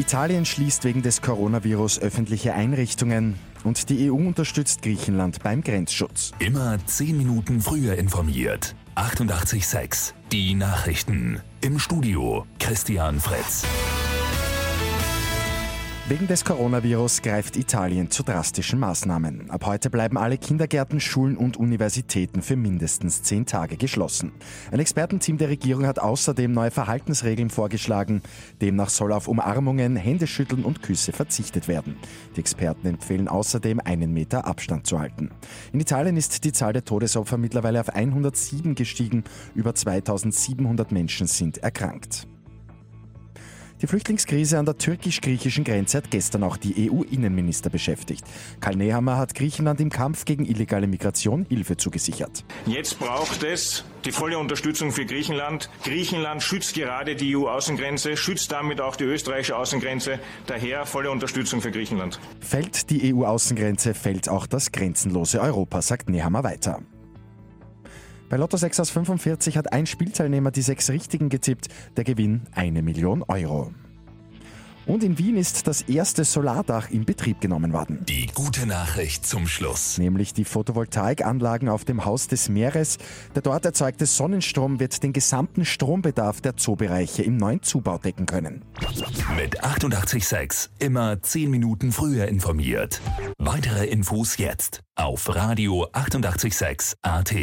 Italien schließt wegen des Coronavirus öffentliche Einrichtungen und die EU unterstützt Griechenland beim Grenzschutz. Immer 10 Minuten früher informiert. 88.6 Die Nachrichten. Im Studio Christian Fritz. Wegen des Coronavirus greift Italien zu drastischen Maßnahmen. Ab heute bleiben alle Kindergärten, Schulen und Universitäten für mindestens zehn Tage geschlossen. Ein Expertenteam der Regierung hat außerdem neue Verhaltensregeln vorgeschlagen. Demnach soll auf Umarmungen, Händeschütteln und Küsse verzichtet werden. Die Experten empfehlen außerdem, einen Meter Abstand zu halten. In Italien ist die Zahl der Todesopfer mittlerweile auf 107 gestiegen. Über 2700 Menschen sind erkrankt. Die Flüchtlingskrise an der türkisch-griechischen Grenze hat gestern auch die EU-Innenminister beschäftigt. Karl Nehammer hat Griechenland im Kampf gegen illegale Migration Hilfe zugesichert. Jetzt braucht es die volle Unterstützung für Griechenland. Griechenland schützt gerade die EU-Außengrenze, schützt damit auch die österreichische Außengrenze. Daher volle Unterstützung für Griechenland. Fällt die EU-Außengrenze, fällt auch das grenzenlose Europa, sagt Nehammer weiter. Bei Lotto 6 aus 45 hat ein Spielteilnehmer die sechs Richtigen getippt. Der Gewinn eine Million Euro. Und in Wien ist das erste Solardach in Betrieb genommen worden. Die gute Nachricht zum Schluss. Nämlich die Photovoltaikanlagen auf dem Haus des Meeres. Der dort erzeugte Sonnenstrom wird den gesamten Strombedarf der Zoobereiche im neuen Zubau decken können. Mit 886 immer 10 Minuten früher informiert. Weitere Infos jetzt auf Radio 886 AT.